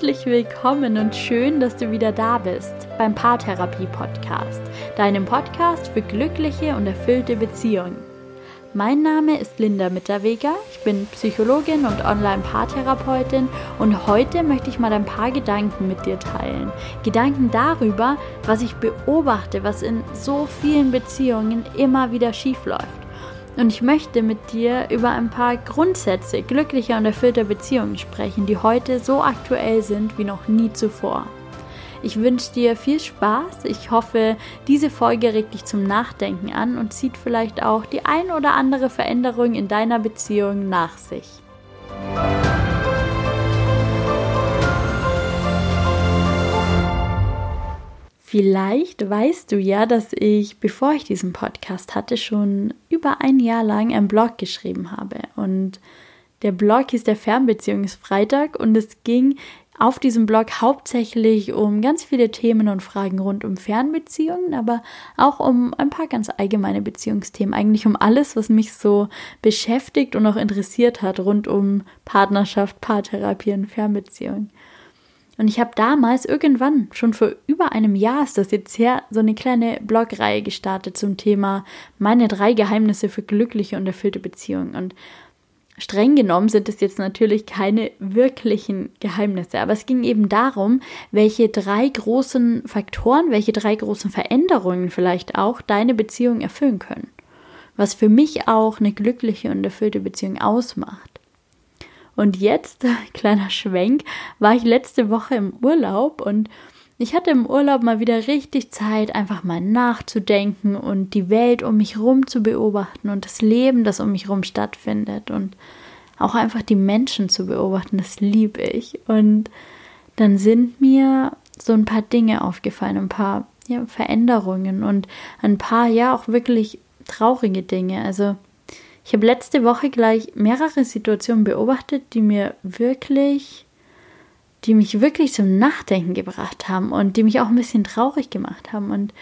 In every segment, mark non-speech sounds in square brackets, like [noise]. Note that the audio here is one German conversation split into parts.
Herzlich willkommen und schön, dass du wieder da bist beim Paartherapie Podcast, deinem Podcast für glückliche und erfüllte Beziehungen. Mein Name ist Linda Mitterweger, ich bin Psychologin und Online-Paartherapeutin und heute möchte ich mal ein paar Gedanken mit dir teilen. Gedanken darüber, was ich beobachte, was in so vielen Beziehungen immer wieder schief läuft. Und ich möchte mit dir über ein paar Grundsätze glücklicher und erfüllter Beziehungen sprechen, die heute so aktuell sind wie noch nie zuvor. Ich wünsche dir viel Spaß. Ich hoffe, diese Folge regt dich zum Nachdenken an und zieht vielleicht auch die ein oder andere Veränderung in deiner Beziehung nach sich. Vielleicht weißt du ja, dass ich, bevor ich diesen Podcast hatte, schon über ein Jahr lang einen Blog geschrieben habe. Und der Blog hieß der Fernbeziehungsfreitag und es ging auf diesem Blog hauptsächlich um ganz viele Themen und Fragen rund um Fernbeziehungen, aber auch um ein paar ganz allgemeine Beziehungsthemen, eigentlich um alles, was mich so beschäftigt und auch interessiert hat rund um Partnerschaft, Paartherapie und Fernbeziehungen. Und ich habe damals irgendwann, schon vor über einem Jahr ist das jetzt her, so eine kleine Blogreihe gestartet zum Thema meine drei Geheimnisse für glückliche und erfüllte Beziehungen. Und streng genommen sind es jetzt natürlich keine wirklichen Geheimnisse, aber es ging eben darum, welche drei großen Faktoren, welche drei großen Veränderungen vielleicht auch deine Beziehung erfüllen können. Was für mich auch eine glückliche und erfüllte Beziehung ausmacht. Und jetzt, [laughs] kleiner Schwenk, war ich letzte Woche im Urlaub und ich hatte im Urlaub mal wieder richtig Zeit, einfach mal nachzudenken und die Welt um mich herum zu beobachten und das Leben, das um mich herum stattfindet und auch einfach die Menschen zu beobachten, das liebe ich. Und dann sind mir so ein paar Dinge aufgefallen, ein paar ja, Veränderungen und ein paar ja auch wirklich traurige Dinge. Also ich habe letzte Woche gleich mehrere Situationen beobachtet, die mir wirklich, die mich wirklich zum Nachdenken gebracht haben und die mich auch ein bisschen traurig gemacht haben und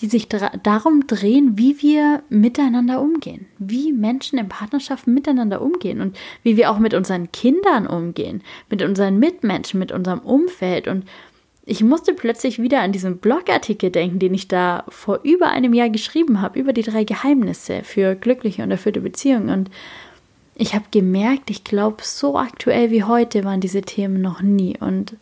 die sich darum drehen, wie wir miteinander umgehen, wie Menschen in Partnerschaften miteinander umgehen und wie wir auch mit unseren Kindern umgehen, mit unseren Mitmenschen, mit unserem Umfeld und ich musste plötzlich wieder an diesen Blogartikel denken, den ich da vor über einem Jahr geschrieben habe, über die drei Geheimnisse für glückliche und erfüllte Beziehungen. Und ich habe gemerkt, ich glaube, so aktuell wie heute waren diese Themen noch nie. Und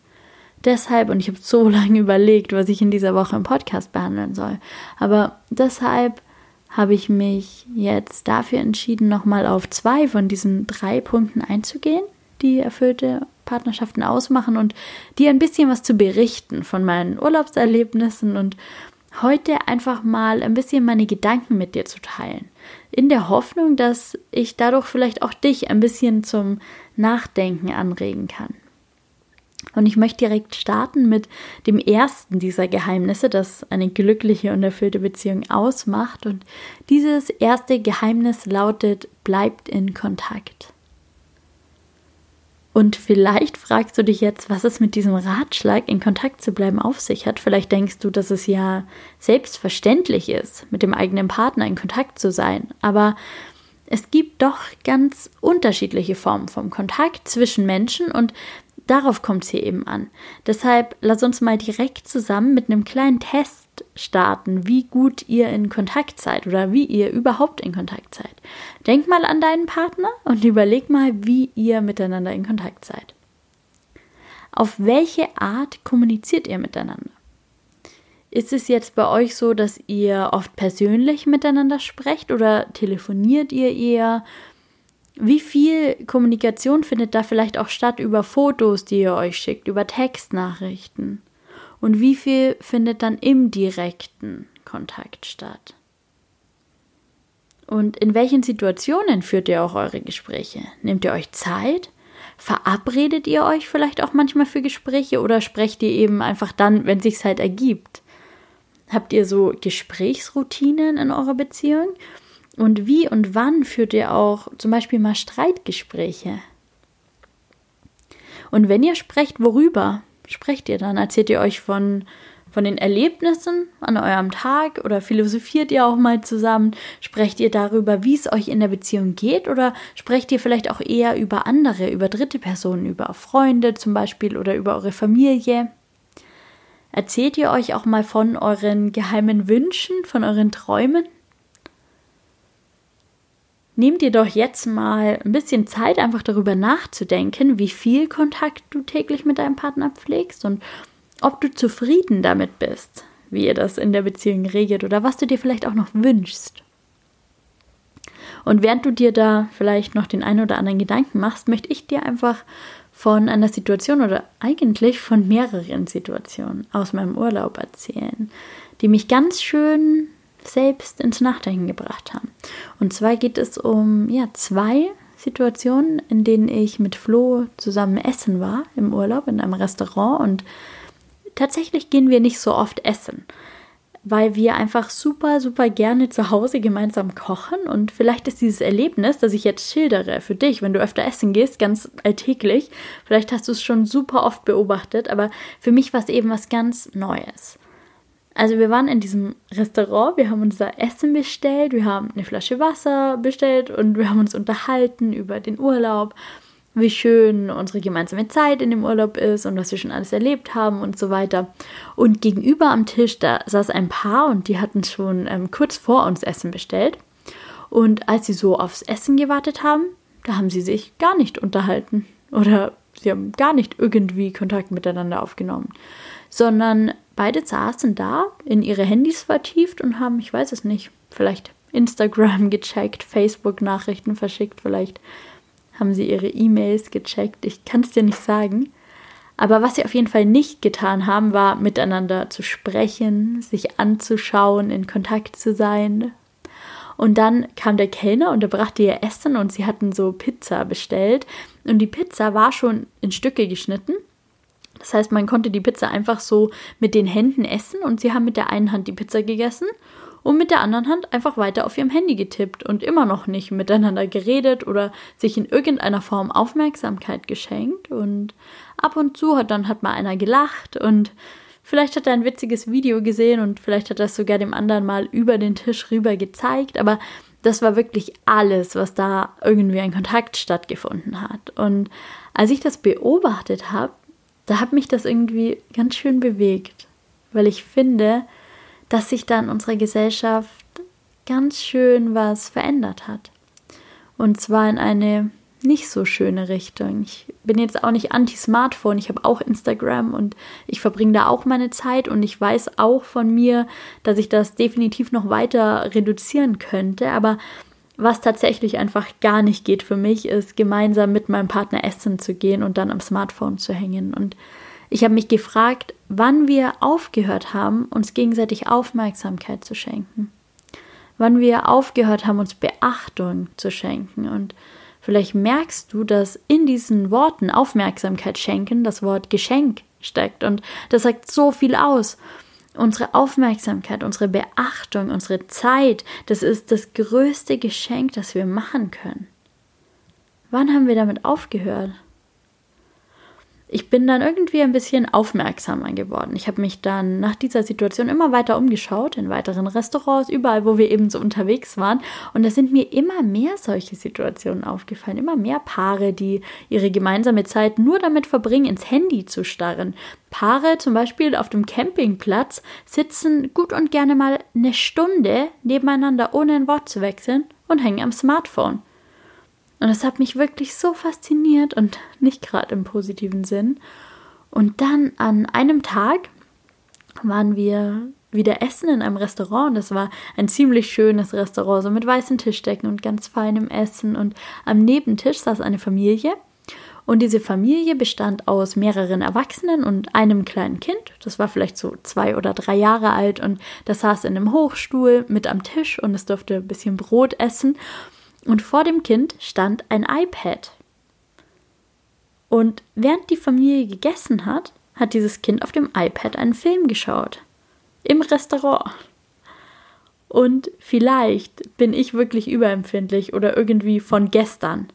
deshalb, und ich habe so [laughs] lange überlegt, was ich in dieser Woche im Podcast behandeln soll, aber deshalb habe ich mich jetzt dafür entschieden, nochmal auf zwei von diesen drei Punkten einzugehen, die erfüllte Partnerschaften ausmachen und dir ein bisschen was zu berichten von meinen Urlaubserlebnissen und heute einfach mal ein bisschen meine Gedanken mit dir zu teilen. In der Hoffnung, dass ich dadurch vielleicht auch dich ein bisschen zum Nachdenken anregen kann. Und ich möchte direkt starten mit dem ersten dieser Geheimnisse, das eine glückliche und erfüllte Beziehung ausmacht. Und dieses erste Geheimnis lautet, bleibt in Kontakt. Und vielleicht fragst du dich jetzt, was es mit diesem Ratschlag, in Kontakt zu bleiben, auf sich hat. Vielleicht denkst du, dass es ja selbstverständlich ist, mit dem eigenen Partner in Kontakt zu sein. Aber es gibt doch ganz unterschiedliche Formen vom Kontakt zwischen Menschen und darauf kommt es hier eben an. Deshalb lass uns mal direkt zusammen mit einem kleinen Test starten, wie gut ihr in Kontakt seid oder wie ihr überhaupt in Kontakt seid. Denk mal an deinen Partner und überleg mal, wie ihr miteinander in Kontakt seid. Auf welche Art kommuniziert ihr miteinander? Ist es jetzt bei euch so, dass ihr oft persönlich miteinander sprecht oder telefoniert ihr eher? Wie viel Kommunikation findet da vielleicht auch statt über Fotos, die ihr euch schickt, über Textnachrichten? Und wie viel findet dann im direkten Kontakt statt? Und in welchen Situationen führt ihr auch eure Gespräche? Nehmt ihr euch Zeit? Verabredet ihr euch vielleicht auch manchmal für Gespräche oder sprecht ihr eben einfach dann, wenn sich's halt ergibt? Habt ihr so Gesprächsroutinen in eurer Beziehung? Und wie und wann führt ihr auch zum Beispiel mal Streitgespräche? Und wenn ihr sprecht, worüber? Sprecht ihr dann? Erzählt ihr euch von, von den Erlebnissen an eurem Tag oder philosophiert ihr auch mal zusammen? Sprecht ihr darüber, wie es euch in der Beziehung geht oder sprecht ihr vielleicht auch eher über andere, über dritte Personen, über Freunde zum Beispiel oder über eure Familie? Erzählt ihr euch auch mal von euren geheimen Wünschen, von euren Träumen? Nehmt dir doch jetzt mal ein bisschen Zeit, einfach darüber nachzudenken, wie viel Kontakt du täglich mit deinem Partner pflegst und ob du zufrieden damit bist, wie ihr das in der Beziehung regelt oder was du dir vielleicht auch noch wünschst. Und während du dir da vielleicht noch den einen oder anderen Gedanken machst, möchte ich dir einfach von einer Situation oder eigentlich von mehreren Situationen aus meinem Urlaub erzählen, die mich ganz schön selbst ins Nachdenken gebracht haben. Und zwar geht es um ja, zwei Situationen, in denen ich mit Flo zusammen essen war im Urlaub in einem Restaurant und tatsächlich gehen wir nicht so oft essen, weil wir einfach super, super gerne zu Hause gemeinsam kochen und vielleicht ist dieses Erlebnis, das ich jetzt schildere, für dich, wenn du öfter essen gehst, ganz alltäglich, vielleicht hast du es schon super oft beobachtet, aber für mich war es eben was ganz Neues. Also wir waren in diesem Restaurant, wir haben unser Essen bestellt, wir haben eine Flasche Wasser bestellt und wir haben uns unterhalten über den Urlaub wie schön unsere gemeinsame Zeit in dem Urlaub ist und was wir schon alles erlebt haben und so weiter. Und gegenüber am Tisch, da saß ein Paar und die hatten schon ähm, kurz vor uns Essen bestellt. Und als sie so aufs Essen gewartet haben, da haben sie sich gar nicht unterhalten oder sie haben gar nicht irgendwie Kontakt miteinander aufgenommen, sondern beide saßen da in ihre Handys vertieft und haben, ich weiß es nicht, vielleicht Instagram gecheckt, Facebook-Nachrichten verschickt, vielleicht haben sie ihre E-Mails gecheckt. Ich kann es dir nicht sagen. Aber was sie auf jeden Fall nicht getan haben, war miteinander zu sprechen, sich anzuschauen, in Kontakt zu sein. Und dann kam der Kellner und er brachte ihr Essen und sie hatten so Pizza bestellt. Und die Pizza war schon in Stücke geschnitten. Das heißt, man konnte die Pizza einfach so mit den Händen essen und sie haben mit der einen Hand die Pizza gegessen und mit der anderen Hand einfach weiter auf ihrem Handy getippt und immer noch nicht miteinander geredet oder sich in irgendeiner Form Aufmerksamkeit geschenkt. Und ab und zu hat dann hat mal einer gelacht und vielleicht hat er ein witziges Video gesehen und vielleicht hat er es sogar dem anderen mal über den Tisch rüber gezeigt, aber das war wirklich alles, was da irgendwie ein Kontakt stattgefunden hat. Und als ich das beobachtet habe, da hat mich das irgendwie ganz schön bewegt, weil ich finde, dass sich dann unsere Gesellschaft ganz schön was verändert hat. Und zwar in eine nicht so schöne Richtung. Ich bin jetzt auch nicht anti-Smartphone, ich habe auch Instagram und ich verbringe da auch meine Zeit und ich weiß auch von mir, dass ich das definitiv noch weiter reduzieren könnte, aber was tatsächlich einfach gar nicht geht für mich, ist gemeinsam mit meinem Partner essen zu gehen und dann am Smartphone zu hängen. Und ich habe mich gefragt, wann wir aufgehört haben, uns gegenseitig Aufmerksamkeit zu schenken. Wann wir aufgehört haben, uns Beachtung zu schenken. Und vielleicht merkst du, dass in diesen Worten Aufmerksamkeit schenken das Wort Geschenk steckt. Und das sagt so viel aus. Unsere Aufmerksamkeit, unsere Beachtung, unsere Zeit, das ist das größte Geschenk, das wir machen können. Wann haben wir damit aufgehört? Ich bin dann irgendwie ein bisschen aufmerksamer geworden. Ich habe mich dann nach dieser Situation immer weiter umgeschaut, in weiteren Restaurants, überall, wo wir eben so unterwegs waren. Und da sind mir immer mehr solche Situationen aufgefallen, immer mehr Paare, die ihre gemeinsame Zeit nur damit verbringen, ins Handy zu starren. Paare zum Beispiel auf dem Campingplatz sitzen gut und gerne mal eine Stunde nebeneinander, ohne ein Wort zu wechseln und hängen am Smartphone. Und das hat mich wirklich so fasziniert und nicht gerade im positiven Sinn. Und dann an einem Tag waren wir wieder essen in einem Restaurant. Und das war ein ziemlich schönes Restaurant, so mit weißen Tischdecken und ganz feinem Essen. Und am Nebentisch saß eine Familie. Und diese Familie bestand aus mehreren Erwachsenen und einem kleinen Kind. Das war vielleicht so zwei oder drei Jahre alt. Und das saß in einem Hochstuhl mit am Tisch und es durfte ein bisschen Brot essen und vor dem Kind stand ein iPad. Und während die Familie gegessen hat, hat dieses Kind auf dem iPad einen Film geschaut. Im Restaurant. Und vielleicht bin ich wirklich überempfindlich oder irgendwie von gestern.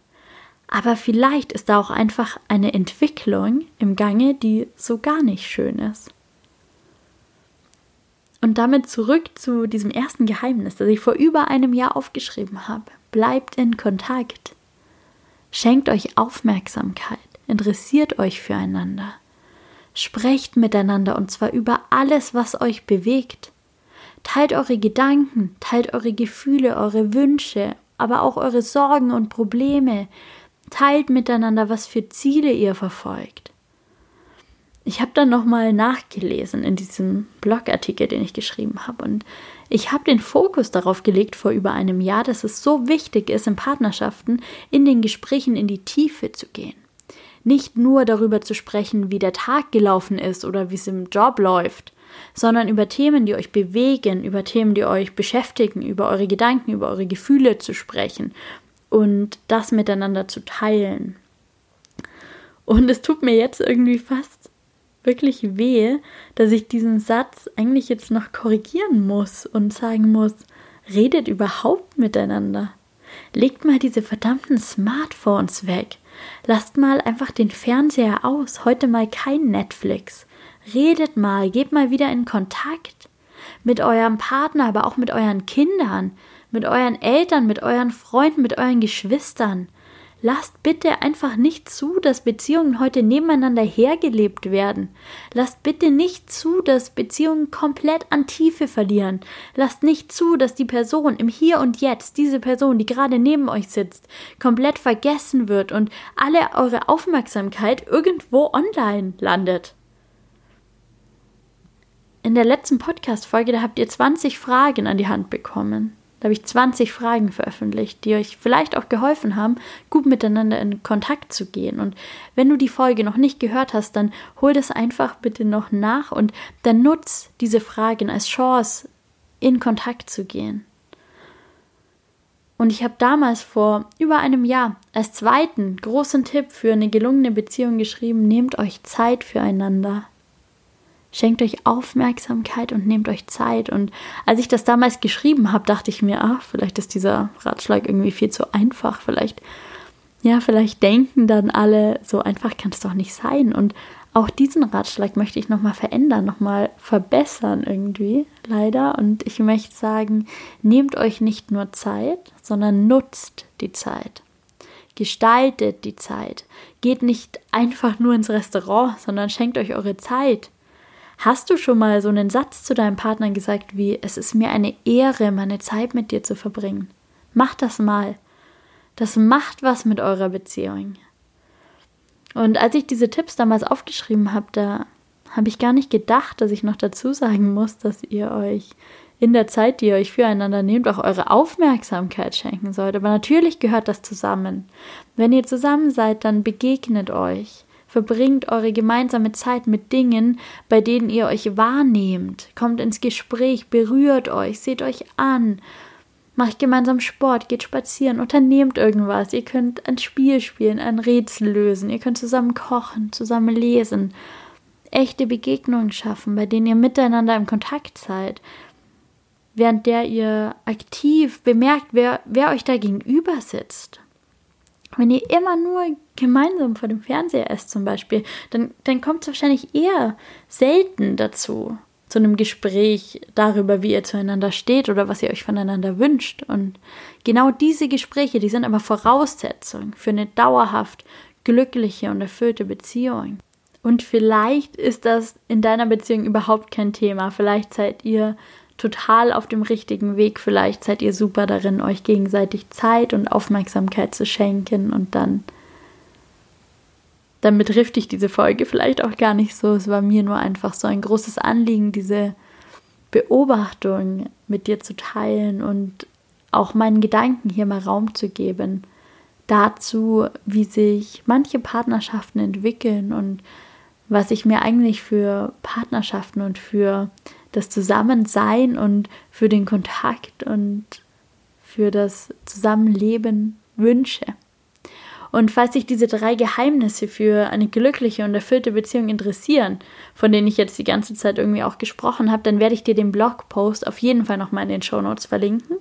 Aber vielleicht ist da auch einfach eine Entwicklung im Gange, die so gar nicht schön ist. Und damit zurück zu diesem ersten Geheimnis, das ich vor über einem Jahr aufgeschrieben habe. Bleibt in Kontakt. Schenkt euch Aufmerksamkeit. Interessiert euch füreinander. Sprecht miteinander und zwar über alles, was euch bewegt. Teilt eure Gedanken, teilt eure Gefühle, eure Wünsche, aber auch eure Sorgen und Probleme. Teilt miteinander, was für Ziele ihr verfolgt. Ich habe dann nochmal nachgelesen in diesem Blogartikel, den ich geschrieben habe. Und ich habe den Fokus darauf gelegt vor über einem Jahr, dass es so wichtig ist, in Partnerschaften in den Gesprächen in die Tiefe zu gehen nicht nur darüber zu sprechen, wie der Tag gelaufen ist oder wie es im Job läuft, sondern über Themen, die euch bewegen, über Themen, die euch beschäftigen, über eure Gedanken, über eure Gefühle zu sprechen und das miteinander zu teilen. Und es tut mir jetzt irgendwie fast wirklich weh, dass ich diesen Satz eigentlich jetzt noch korrigieren muss und sagen muss, redet überhaupt miteinander. Legt mal diese verdammten Smartphones weg. Lasst mal einfach den Fernseher aus, heute mal kein Netflix. Redet mal, geht mal wieder in Kontakt mit eurem Partner, aber auch mit euren Kindern, mit euren Eltern, mit euren Freunden, mit euren Geschwistern. Lasst bitte einfach nicht zu, dass Beziehungen heute nebeneinander hergelebt werden. Lasst bitte nicht zu, dass Beziehungen komplett an Tiefe verlieren. Lasst nicht zu, dass die Person im Hier und Jetzt, diese Person, die gerade neben euch sitzt, komplett vergessen wird und alle eure Aufmerksamkeit irgendwo online landet. In der letzten Podcast-Folge, da habt ihr 20 Fragen an die Hand bekommen. Da habe ich 20 Fragen veröffentlicht, die euch vielleicht auch geholfen haben, gut miteinander in Kontakt zu gehen. Und wenn du die Folge noch nicht gehört hast, dann hol das einfach bitte noch nach und dann nutz diese Fragen als Chance, in Kontakt zu gehen. Und ich habe damals vor über einem Jahr als zweiten großen Tipp für eine gelungene Beziehung geschrieben, nehmt euch Zeit füreinander. Schenkt euch Aufmerksamkeit und nehmt euch Zeit. Und als ich das damals geschrieben habe, dachte ich mir, ach, vielleicht ist dieser Ratschlag irgendwie viel zu einfach. Vielleicht, ja, vielleicht denken dann alle, so einfach kann es doch nicht sein. Und auch diesen Ratschlag möchte ich nochmal verändern, nochmal verbessern irgendwie, leider. Und ich möchte sagen, nehmt euch nicht nur Zeit, sondern nutzt die Zeit. Gestaltet die Zeit. Geht nicht einfach nur ins Restaurant, sondern schenkt euch eure Zeit. Hast du schon mal so einen Satz zu deinem Partner gesagt wie, es ist mir eine Ehre, meine Zeit mit dir zu verbringen? Mach das mal. Das macht was mit eurer Beziehung. Und als ich diese Tipps damals aufgeschrieben habe, da habe ich gar nicht gedacht, dass ich noch dazu sagen muss, dass ihr euch in der Zeit, die ihr euch füreinander nehmt, auch eure Aufmerksamkeit schenken sollt. Aber natürlich gehört das zusammen. Wenn ihr zusammen seid, dann begegnet euch. Verbringt eure gemeinsame Zeit mit Dingen, bei denen ihr euch wahrnehmt. Kommt ins Gespräch, berührt euch, seht euch an. Macht gemeinsam Sport, geht spazieren, unternehmt irgendwas. Ihr könnt ein Spiel spielen, ein Rätsel lösen. Ihr könnt zusammen kochen, zusammen lesen. Echte Begegnungen schaffen, bei denen ihr miteinander im Kontakt seid. Während der ihr aktiv bemerkt, wer, wer euch da gegenüber sitzt. Wenn ihr immer nur gemeinsam vor dem Fernseher esst zum Beispiel, dann, dann kommt es wahrscheinlich eher selten dazu, zu einem Gespräch darüber, wie ihr zueinander steht oder was ihr euch voneinander wünscht. Und genau diese Gespräche, die sind aber Voraussetzung für eine dauerhaft glückliche und erfüllte Beziehung. Und vielleicht ist das in deiner Beziehung überhaupt kein Thema. Vielleicht seid ihr total auf dem richtigen Weg. Vielleicht seid ihr super darin, euch gegenseitig Zeit und Aufmerksamkeit zu schenken und dann dann betrifft dich diese Folge vielleicht auch gar nicht so. Es war mir nur einfach so ein großes Anliegen, diese Beobachtung mit dir zu teilen und auch meinen Gedanken hier mal Raum zu geben dazu, wie sich manche Partnerschaften entwickeln und was ich mir eigentlich für Partnerschaften und für das Zusammensein und für den Kontakt und für das Zusammenleben wünsche. Und falls sich diese drei Geheimnisse für eine glückliche und erfüllte Beziehung interessieren, von denen ich jetzt die ganze Zeit irgendwie auch gesprochen habe, dann werde ich dir den Blogpost auf jeden Fall nochmal in den Show Notes verlinken,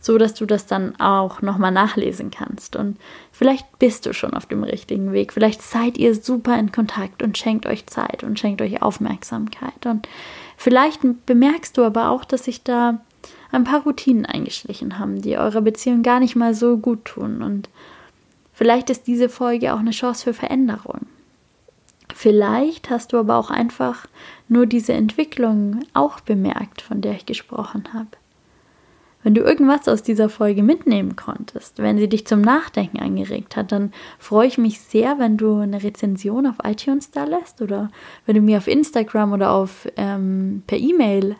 so dass du das dann auch nochmal nachlesen kannst. Und vielleicht bist du schon auf dem richtigen Weg. Vielleicht seid ihr super in Kontakt und schenkt euch Zeit und schenkt euch Aufmerksamkeit. Und Vielleicht bemerkst du aber auch, dass sich da ein paar Routinen eingeschlichen haben, die eurer Beziehung gar nicht mal so gut tun. Und vielleicht ist diese Folge auch eine Chance für Veränderung. Vielleicht hast du aber auch einfach nur diese Entwicklung auch bemerkt, von der ich gesprochen habe. Wenn du irgendwas aus dieser Folge mitnehmen konntest, wenn sie dich zum Nachdenken angeregt hat, dann freue ich mich sehr, wenn du eine Rezension auf iTunes da lässt oder wenn du mir auf Instagram oder auf ähm, per E-Mail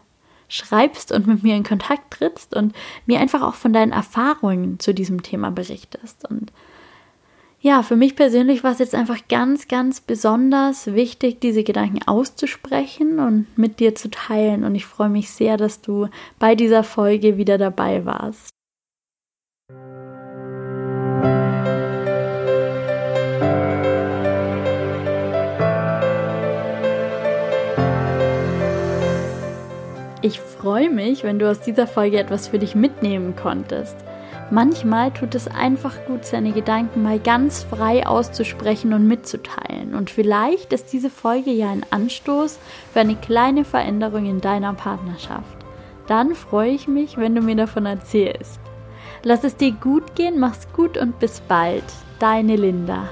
schreibst und mit mir in Kontakt trittst und mir einfach auch von deinen Erfahrungen zu diesem Thema berichtest. Und ja, für mich persönlich war es jetzt einfach ganz, ganz besonders wichtig, diese Gedanken auszusprechen und mit dir zu teilen. Und ich freue mich sehr, dass du bei dieser Folge wieder dabei warst. Ich freue mich, wenn du aus dieser Folge etwas für dich mitnehmen konntest. Manchmal tut es einfach gut, seine Gedanken mal ganz frei auszusprechen und mitzuteilen. Und vielleicht ist diese Folge ja ein Anstoß für eine kleine Veränderung in deiner Partnerschaft. Dann freue ich mich, wenn du mir davon erzählst. Lass es dir gut gehen, mach's gut und bis bald. Deine Linda.